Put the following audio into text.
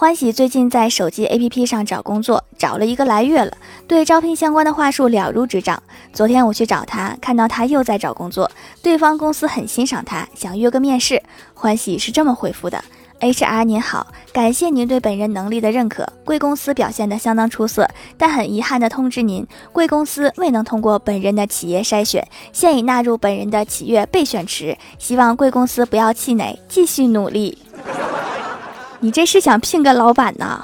欢喜最近在手机 APP 上找工作，找了一个来月了，对招聘相关的话术了如指掌。昨天我去找他，看到他又在找工作，对方公司很欣赏他，想约个面试。欢喜是这么回复的：HR 您好，感谢您对本人能力的认可，贵公司表现得相当出色，但很遗憾的通知您，贵公司未能通过本人的企业筛选，现已纳入本人的企业备选池，希望贵公司不要气馁，继续努力。你这是想聘个老板呢？